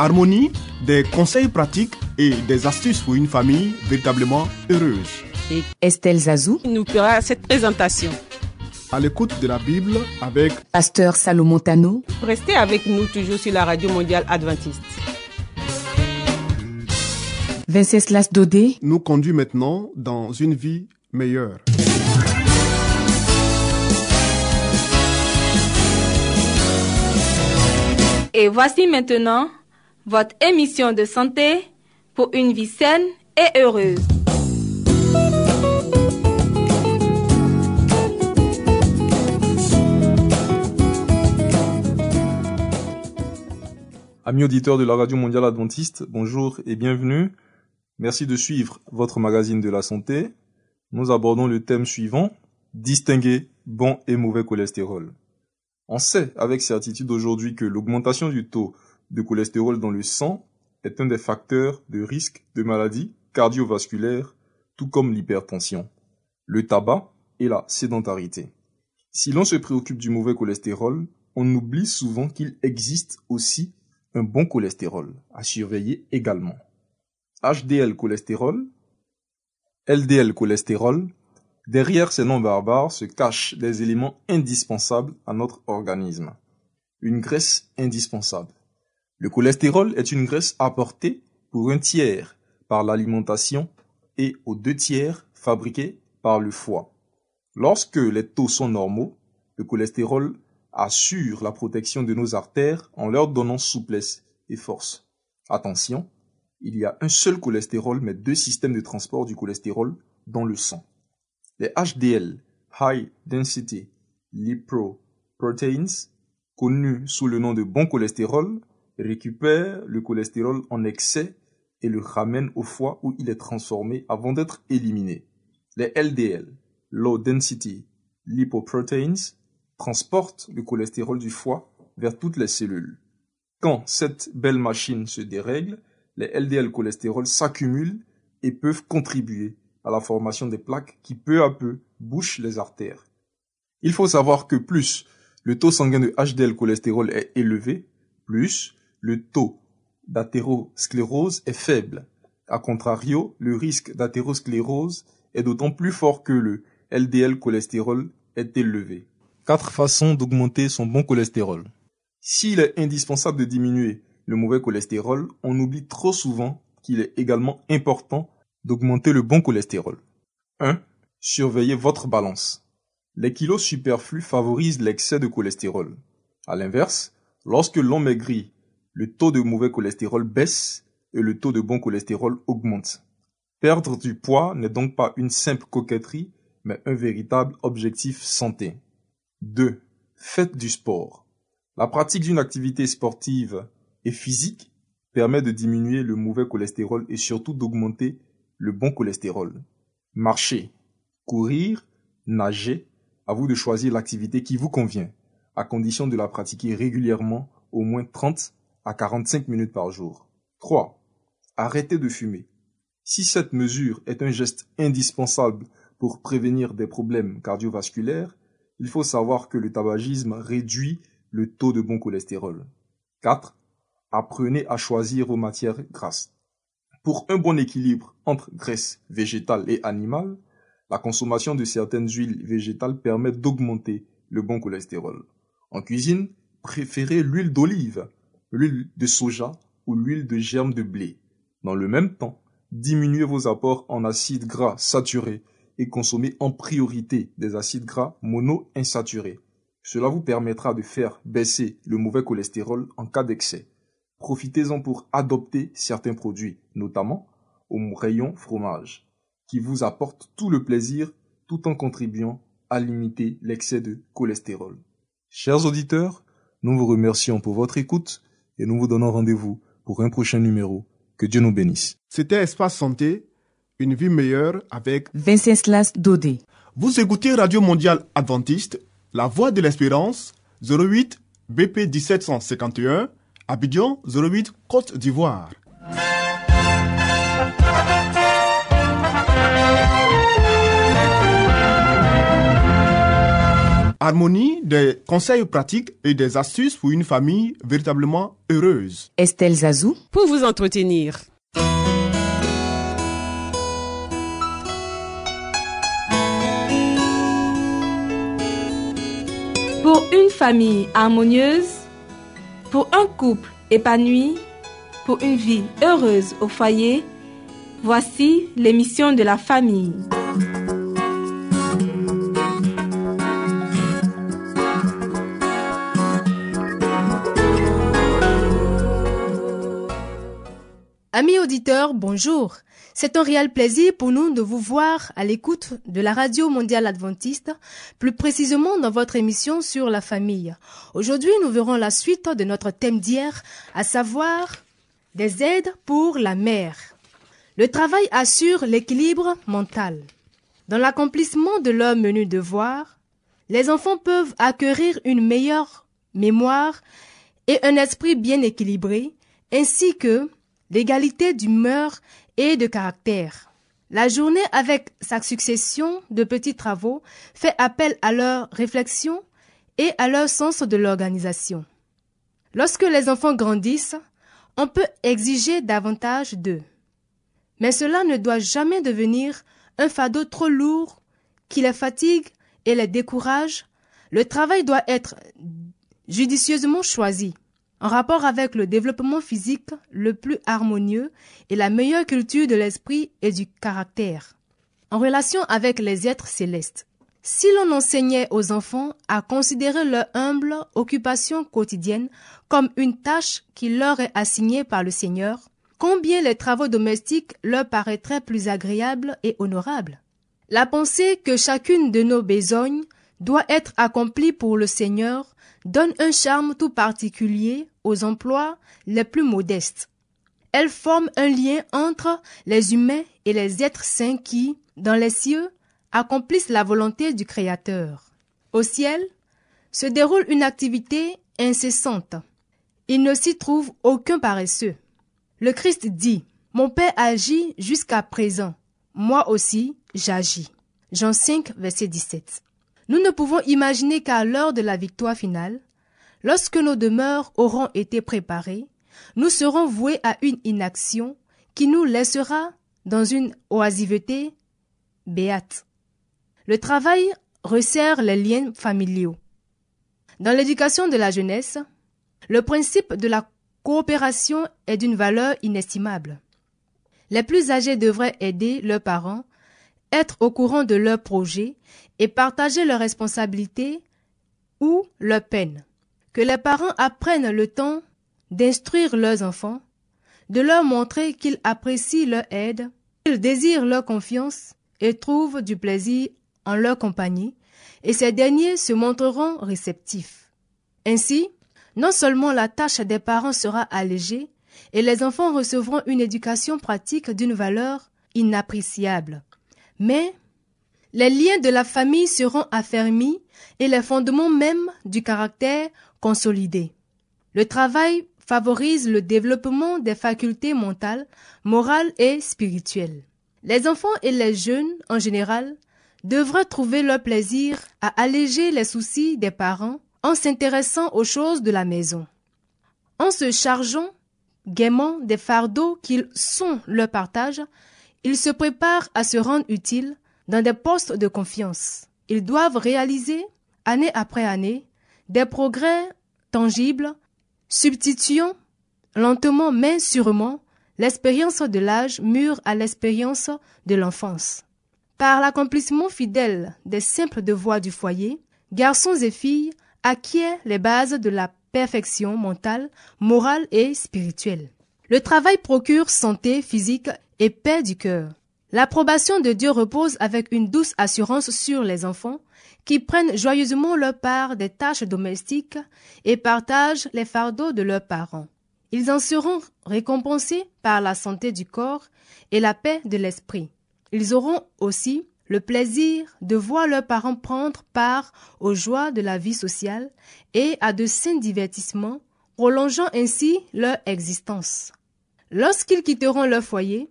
Harmonie, des conseils pratiques et des astuces pour une famille véritablement heureuse. Estelle Zazou, nous fera cette présentation. À l'écoute de la Bible avec Pasteur Salomon Tano, Restez avec nous toujours sur la radio mondiale adventiste. Venceslas Dodé, nous conduit maintenant dans une vie meilleure. Et voici maintenant votre émission de santé pour une vie saine et heureuse. Amis auditeurs de la Radio Mondiale Adventiste, bonjour et bienvenue. Merci de suivre votre magazine de la santé. Nous abordons le thème suivant, distinguer bon et mauvais cholestérol. On sait avec certitude aujourd'hui que l'augmentation du taux de cholestérol dans le sang est un des facteurs de risque de maladies cardiovasculaires, tout comme l'hypertension, le tabac et la sédentarité. Si l'on se préoccupe du mauvais cholestérol, on oublie souvent qu'il existe aussi un bon cholestérol à surveiller également. HDL cholestérol, LDL cholestérol, derrière ces noms barbares se cachent des éléments indispensables à notre organisme. Une graisse indispensable. Le cholestérol est une graisse apportée pour un tiers par l'alimentation et aux deux tiers fabriquée par le foie. Lorsque les taux sont normaux, le cholestérol assure la protection de nos artères en leur donnant souplesse et force. Attention, il y a un seul cholestérol mais deux systèmes de transport du cholestérol dans le sang. Les HDL, High Density Lipoproteins, connus sous le nom de bon cholestérol, récupèrent le cholestérol en excès et le ramènent au foie où il est transformé avant d'être éliminé. Les LDL, Low Density Lipoproteins, transportent le cholestérol du foie vers toutes les cellules. Quand cette belle machine se dérègle, les LDL cholestérol s'accumulent et peuvent contribuer à la formation des plaques qui peu à peu bouchent les artères. Il faut savoir que plus le taux sanguin de HDL cholestérol est élevé, plus le taux d'athérosclérose est faible. A contrario, le risque d'athérosclérose est d'autant plus fort que le LDL cholestérol est élevé. Quatre façons d'augmenter son bon cholestérol. S'il est indispensable de diminuer le mauvais cholestérol, on oublie trop souvent qu'il est également important d'augmenter le bon cholestérol. 1. Surveillez votre balance. Les kilos superflus favorisent l'excès de cholestérol. À l'inverse, lorsque l'on maigrit, le taux de mauvais cholestérol baisse et le taux de bon cholestérol augmente. Perdre du poids n'est donc pas une simple coquetterie, mais un véritable objectif santé. 2. Faites du sport. La pratique d'une activité sportive et physique permet de diminuer le mauvais cholestérol et surtout d'augmenter le bon cholestérol. Marcher, courir, nager, à vous de choisir l'activité qui vous convient, à condition de la pratiquer régulièrement au moins 30 à 45 minutes par jour. 3. Arrêtez de fumer. Si cette mesure est un geste indispensable pour prévenir des problèmes cardiovasculaires, il faut savoir que le tabagisme réduit le taux de bon cholestérol. 4. Apprenez à choisir vos matières grasses. Pour un bon équilibre entre graisse végétale et animale, la consommation de certaines huiles végétales permet d'augmenter le bon cholestérol. En cuisine, préférez l'huile d'olive, l'huile de soja ou l'huile de germe de blé. Dans le même temps, diminuez vos apports en acides gras saturés et consommez en priorité des acides gras monoinsaturés. Cela vous permettra de faire baisser le mauvais cholestérol en cas d'excès. Profitez-en pour adopter certains produits, notamment au rayon fromage, qui vous apportent tout le plaisir tout en contribuant à limiter l'excès de cholestérol. Chers auditeurs, nous vous remercions pour votre écoute et nous vous donnons rendez-vous pour un prochain numéro. Que Dieu nous bénisse. C'était Espace Santé, une vie meilleure avec Venceslas Dodé. Vous écoutez Radio Mondiale Adventiste, La Voix de l'Espérance, 08 BP 1751, Abidjan 08 Côte d'Ivoire. Harmonie, des conseils pratiques et des astuces pour une famille véritablement heureuse. Estelle Zazou. Pour vous entretenir. Pour une famille harmonieuse, pour un couple épanoui, pour une vie heureuse au foyer, voici l'émission de la famille. Amis auditeurs, bonjour. C'est un réel plaisir pour nous de vous voir à l'écoute de la Radio Mondiale Adventiste, plus précisément dans votre émission sur la famille. Aujourd'hui, nous verrons la suite de notre thème d'hier, à savoir des aides pour la mère. Le travail assure l'équilibre mental. Dans l'accomplissement de leurs menus devoirs, les enfants peuvent acquérir une meilleure mémoire et un esprit bien équilibré, ainsi que l'égalité d'humeur et de caractère. La journée avec sa succession de petits travaux fait appel à leur réflexion et à leur sens de l'organisation. Lorsque les enfants grandissent, on peut exiger davantage d'eux. Mais cela ne doit jamais devenir un fardeau trop lourd qui les fatigue et les décourage. Le travail doit être judicieusement choisi en rapport avec le développement physique le plus harmonieux et la meilleure culture de l'esprit et du caractère, en relation avec les êtres célestes. Si l'on enseignait aux enfants à considérer leur humble occupation quotidienne comme une tâche qui leur est assignée par le Seigneur, combien les travaux domestiques leur paraîtraient plus agréables et honorables? La pensée que chacune de nos besognes doit être accomplie pour le Seigneur donne un charme tout particulier aux emplois les plus modestes. Elle forme un lien entre les humains et les êtres saints qui, dans les cieux, accomplissent la volonté du Créateur. Au ciel se déroule une activité incessante. Il ne s'y trouve aucun paresseux. Le Christ dit, Mon Père agit jusqu'à présent, moi aussi j'agis. Jean 5, verset 17. Nous ne pouvons imaginer qu'à l'heure de la victoire finale, lorsque nos demeures auront été préparées, nous serons voués à une inaction qui nous laissera dans une oisiveté béate. Le travail resserre les liens familiaux. Dans l'éducation de la jeunesse, le principe de la coopération est d'une valeur inestimable. Les plus âgés devraient aider leurs parents, être au courant de leurs projets et partager leurs responsabilités ou leurs peines. Que les parents apprennent le temps d'instruire leurs enfants, de leur montrer qu'ils apprécient leur aide, qu'ils désirent leur confiance et trouvent du plaisir en leur compagnie, et ces derniers se montreront réceptifs. Ainsi, non seulement la tâche des parents sera allégée, et les enfants recevront une éducation pratique d'une valeur inappréciable, mais les liens de la famille seront affermis et les fondements même du caractère consolidés. Le travail favorise le développement des facultés mentales, morales et spirituelles. Les enfants et les jeunes, en général, devraient trouver leur plaisir à alléger les soucis des parents en s'intéressant aux choses de la maison. En se chargeant gaiement des fardeaux qu'ils sont leur partage, ils se préparent à se rendre utiles dans des postes de confiance. Ils doivent réaliser, année après année, des progrès tangibles, substituant lentement mais sûrement l'expérience de l'âge mûr à l'expérience de l'enfance. Par l'accomplissement fidèle des simples devoirs du foyer, garçons et filles acquièrent les bases de la perfection mentale, morale et spirituelle. Le travail procure santé physique et paix du cœur. L'approbation de Dieu repose avec une douce assurance sur les enfants qui prennent joyeusement leur part des tâches domestiques et partagent les fardeaux de leurs parents. Ils en seront récompensés par la santé du corps et la paix de l'esprit. Ils auront aussi le plaisir de voir leurs parents prendre part aux joies de la vie sociale et à de sains divertissements, prolongeant ainsi leur existence. Lorsqu'ils quitteront leur foyer,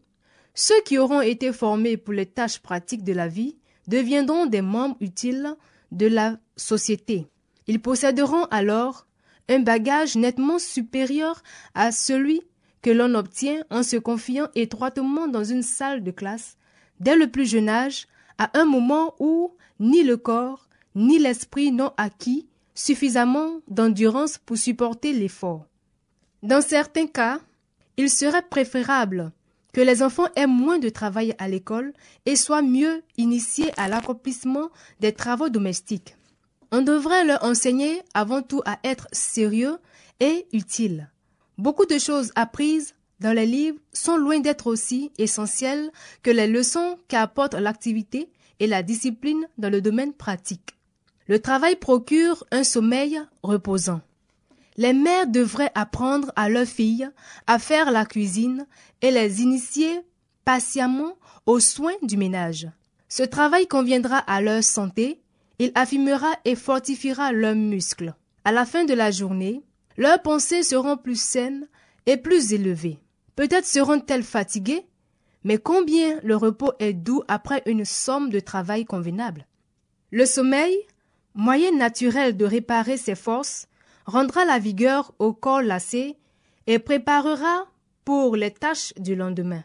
ceux qui auront été formés pour les tâches pratiques de la vie deviendront des membres utiles de la société. Ils posséderont alors un bagage nettement supérieur à celui que l'on obtient en se confiant étroitement dans une salle de classe dès le plus jeune âge, à un moment où ni le corps ni l'esprit n'ont acquis suffisamment d'endurance pour supporter l'effort. Dans certains cas, il serait préférable que les enfants aient moins de travail à l'école et soient mieux initiés à l'accomplissement des travaux domestiques. On devrait leur enseigner avant tout à être sérieux et utile. Beaucoup de choses apprises dans les livres sont loin d'être aussi essentielles que les leçons qu'apporte l'activité et la discipline dans le domaine pratique. Le travail procure un sommeil reposant. Les mères devraient apprendre à leurs filles à faire la cuisine et les initier patiemment aux soins du ménage. Ce travail conviendra à leur santé, il affirmera et fortifiera leurs muscles. À la fin de la journée, leurs pensées seront plus saines et plus élevées. Peut-être seront-elles fatiguées, mais combien le repos est doux après une somme de travail convenable? Le sommeil, moyen naturel de réparer ses forces, rendra la vigueur au corps lassé et préparera pour les tâches du lendemain.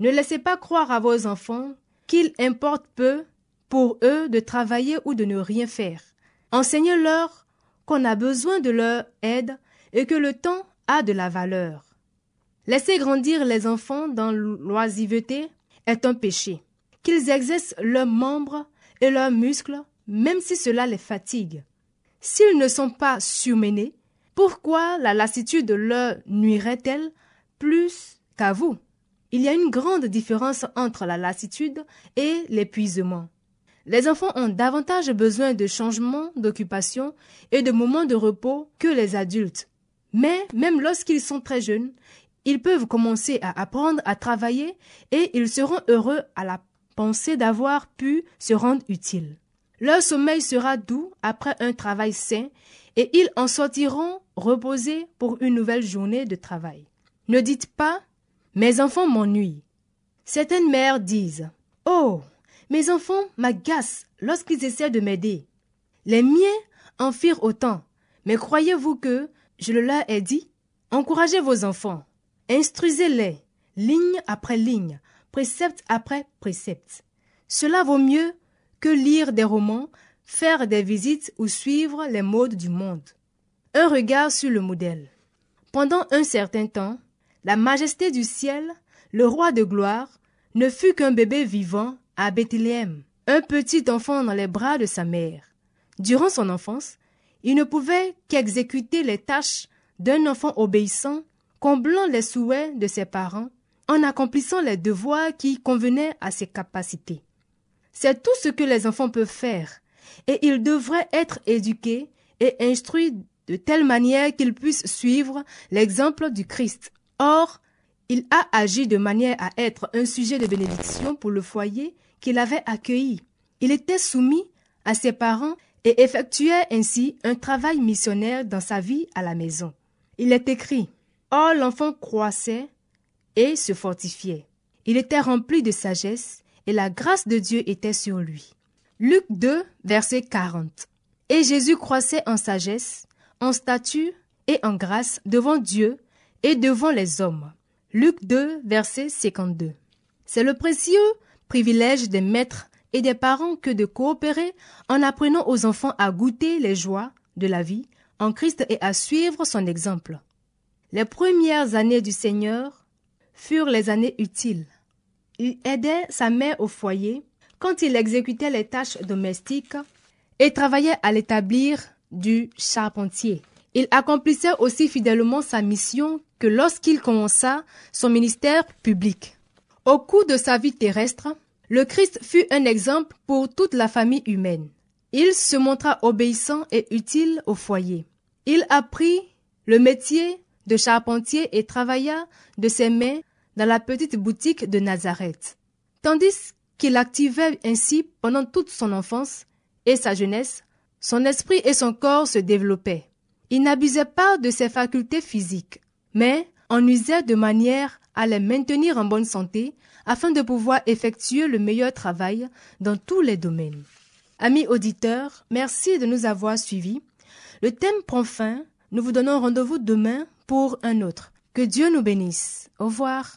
Ne laissez pas croire à vos enfants qu'il importe peu pour eux de travailler ou de ne rien faire. Enseignez-leur qu'on a besoin de leur aide et que le temps a de la valeur. Laisser grandir les enfants dans l'oisiveté est un péché. Qu'ils exercent leurs membres et leurs muscles, même si cela les fatigue. S'ils ne sont pas surmenés, pourquoi la lassitude leur nuirait-elle plus qu'à vous? Il y a une grande différence entre la lassitude et l'épuisement. Les enfants ont davantage besoin de changements d'occupation et de moments de repos que les adultes. Mais même lorsqu'ils sont très jeunes, ils peuvent commencer à apprendre à travailler et ils seront heureux à la pensée d'avoir pu se rendre utiles. Leur sommeil sera doux après un travail sain et ils en sortiront reposés pour une nouvelle journée de travail. Ne dites pas Mes enfants m'ennuient. Certaines mères disent Oh, mes enfants m'agacent lorsqu'ils essaient de m'aider. Les miens en firent autant. Mais croyez-vous que je le leur ai dit Encouragez vos enfants, instruisez-les, ligne après ligne, précepte après précepte. Cela vaut mieux que lire des romans, faire des visites ou suivre les modes du monde. Un regard sur le modèle. Pendant un certain temps, la majesté du ciel, le roi de gloire, ne fut qu'un bébé vivant à Bethléem, un petit enfant dans les bras de sa mère. Durant son enfance, il ne pouvait qu'exécuter les tâches d'un enfant obéissant, comblant les souhaits de ses parents, en accomplissant les devoirs qui convenaient à ses capacités. C'est tout ce que les enfants peuvent faire, et ils devraient être éduqués et instruits de telle manière qu'ils puissent suivre l'exemple du Christ. Or, il a agi de manière à être un sujet de bénédiction pour le foyer qu'il avait accueilli. Il était soumis à ses parents et effectuait ainsi un travail missionnaire dans sa vie à la maison. Il est écrit Or l'enfant croissait et se fortifiait. Il était rempli de sagesse et la grâce de Dieu était sur lui. Luc 2, verset 40. Et Jésus croissait en sagesse, en statut et en grâce devant Dieu et devant les hommes. Luc 2, verset 52. C'est le précieux privilège des maîtres et des parents que de coopérer en apprenant aux enfants à goûter les joies de la vie en Christ et à suivre son exemple. Les premières années du Seigneur furent les années utiles. Il aidait sa mère au foyer quand il exécutait les tâches domestiques et travaillait à l'établir du charpentier. Il accomplissait aussi fidèlement sa mission que lorsqu'il commença son ministère public. Au cours de sa vie terrestre, le Christ fut un exemple pour toute la famille humaine. Il se montra obéissant et utile au foyer. Il apprit le métier de charpentier et travailla de ses mains dans la petite boutique de Nazareth. Tandis qu'il activait ainsi pendant toute son enfance et sa jeunesse, son esprit et son corps se développaient. Il n'abusait pas de ses facultés physiques, mais en usait de manière à les maintenir en bonne santé afin de pouvoir effectuer le meilleur travail dans tous les domaines. Amis auditeurs, merci de nous avoir suivis. Le thème prend fin. Nous vous donnons rendez-vous demain pour un autre. Que Dieu nous bénisse. Au revoir.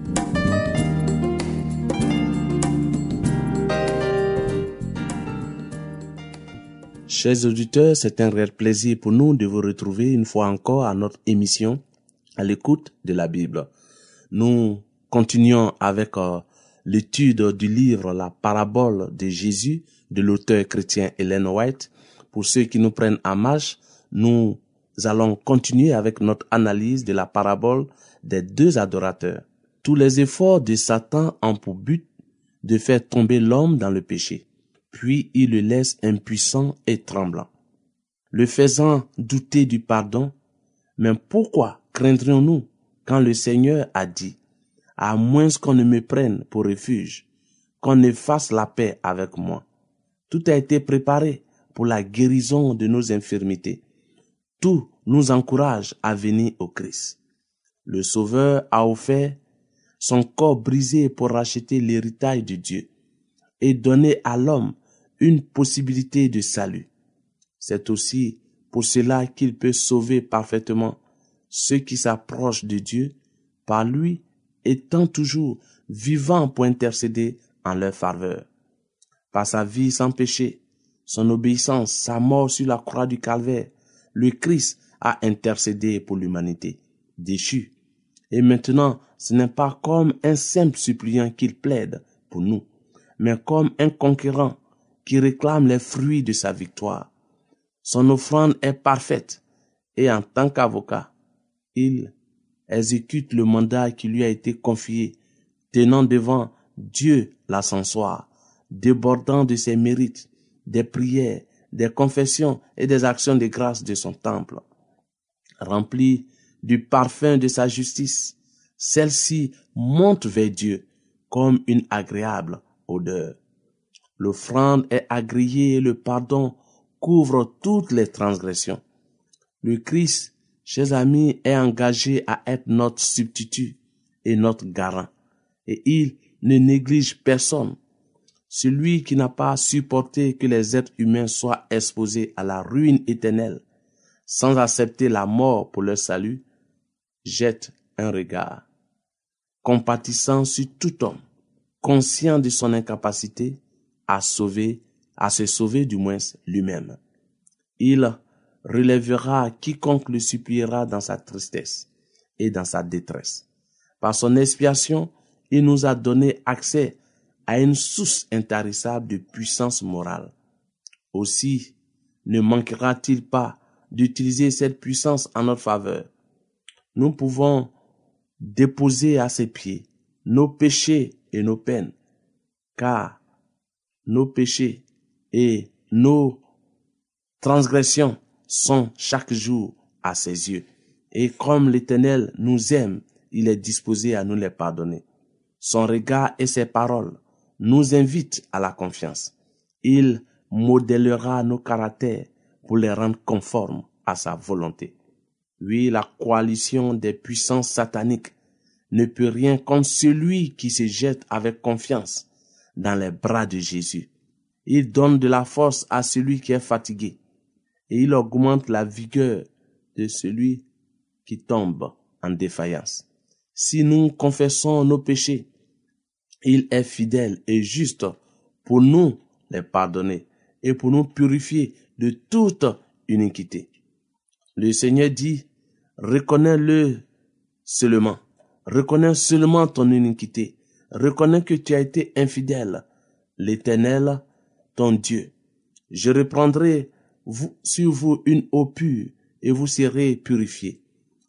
Chers auditeurs, c'est un réel plaisir pour nous de vous retrouver une fois encore à notre émission à l'écoute de la Bible. Nous continuons avec euh, l'étude du livre La parabole de Jésus de l'auteur chrétien Helen White. Pour ceux qui nous prennent en marche, nous allons continuer avec notre analyse de la parabole des deux adorateurs. Tous les efforts de Satan ont pour but de faire tomber l'homme dans le péché puis il le laisse impuissant et tremblant, le faisant douter du pardon. Mais pourquoi craindrions-nous quand le Seigneur a dit, à moins qu'on ne me prenne pour refuge, qu'on ne fasse la paix avec moi. Tout a été préparé pour la guérison de nos infirmités. Tout nous encourage à venir au Christ. Le Sauveur a offert son corps brisé pour racheter l'héritage de Dieu et donner à l'homme une possibilité de salut. C'est aussi pour cela qu'il peut sauver parfaitement ceux qui s'approchent de Dieu par lui étant toujours vivant pour intercéder en leur faveur. Par sa vie sans péché, son obéissance, sa mort sur la croix du calvaire, le Christ a intercédé pour l'humanité, déchue. Et maintenant, ce n'est pas comme un simple suppliant qu'il plaide pour nous, mais comme un conquérant qui réclame les fruits de sa victoire. Son offrande est parfaite et en tant qu'avocat, il exécute le mandat qui lui a été confié, tenant devant Dieu l'ascensoir, débordant de ses mérites, des prières, des confessions et des actions de grâce de son temple. Rempli du parfum de sa justice, celle-ci monte vers Dieu comme une agréable odeur. L'offrande est agréée et le pardon couvre toutes les transgressions. Le Christ, chers amis, est engagé à être notre substitut et notre garant. Et il ne néglige personne. Celui qui n'a pas supporté que les êtres humains soient exposés à la ruine éternelle sans accepter la mort pour leur salut, jette un regard compatissant sur tout homme, conscient de son incapacité, à sauver, à se sauver du moins lui-même. Il relèvera quiconque le suppliera dans sa tristesse et dans sa détresse. Par son expiation, il nous a donné accès à une source intarissable de puissance morale. Aussi, ne manquera-t-il pas d'utiliser cette puissance en notre faveur. Nous pouvons déposer à ses pieds nos péchés et nos peines, car nos péchés et nos transgressions sont chaque jour à ses yeux. Et comme l'Éternel nous aime, il est disposé à nous les pardonner. Son regard et ses paroles nous invitent à la confiance. Il modélera nos caractères pour les rendre conformes à sa volonté. Oui, la coalition des puissances sataniques ne peut rien contre celui qui se jette avec confiance dans les bras de Jésus. Il donne de la force à celui qui est fatigué et il augmente la vigueur de celui qui tombe en défaillance. Si nous confessons nos péchés, il est fidèle et juste pour nous les pardonner et pour nous purifier de toute iniquité. Le Seigneur dit, reconnais-le seulement, reconnais seulement ton iniquité, reconnais que tu as été infidèle. L'Éternel, ton Dieu, je reprendrai sur vous une eau pure et vous serez purifiés.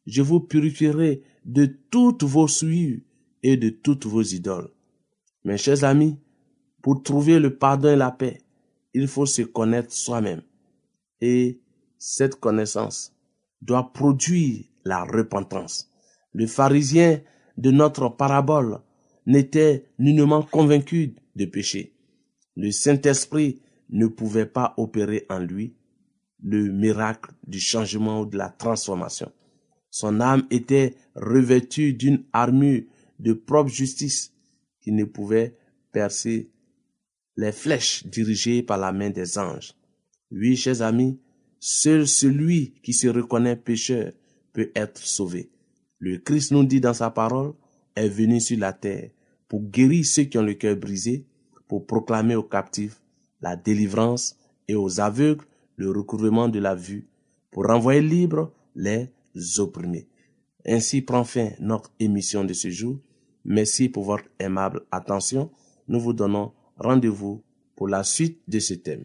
Je vous purifierai de toutes vos souillures et de toutes vos idoles. Mes chers amis, pour trouver le pardon et la paix, il faut se connaître soi-même. Et cette connaissance doit produire la repentance. Le pharisien de notre parabole n'était nullement convaincu de péché. Le Saint-Esprit ne pouvait pas opérer en lui le miracle du changement ou de la transformation. Son âme était revêtue d'une armure de propre justice qui ne pouvait percer les flèches dirigées par la main des anges. Oui, chers amis, seul celui qui se reconnaît pécheur peut être sauvé. Le Christ nous dit dans sa parole, est venu sur la terre pour guérir ceux qui ont le cœur brisé, pour proclamer aux captifs la délivrance et aux aveugles le recouvrement de la vue, pour renvoyer libres les opprimés. Ainsi prend fin notre émission de ce jour. Merci pour votre aimable attention. Nous vous donnons rendez-vous pour la suite de ce thème.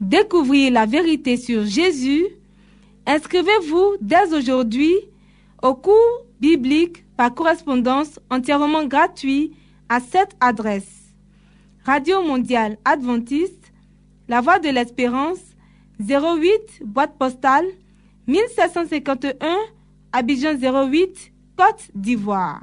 Découvrir la vérité sur Jésus, inscrivez-vous dès aujourd'hui au cours biblique par correspondance entièrement gratuit à cette adresse. Radio mondiale adventiste, La Voix de l'Espérance, 08 boîte postale 1751 Abidjan 08 Côte d'Ivoire.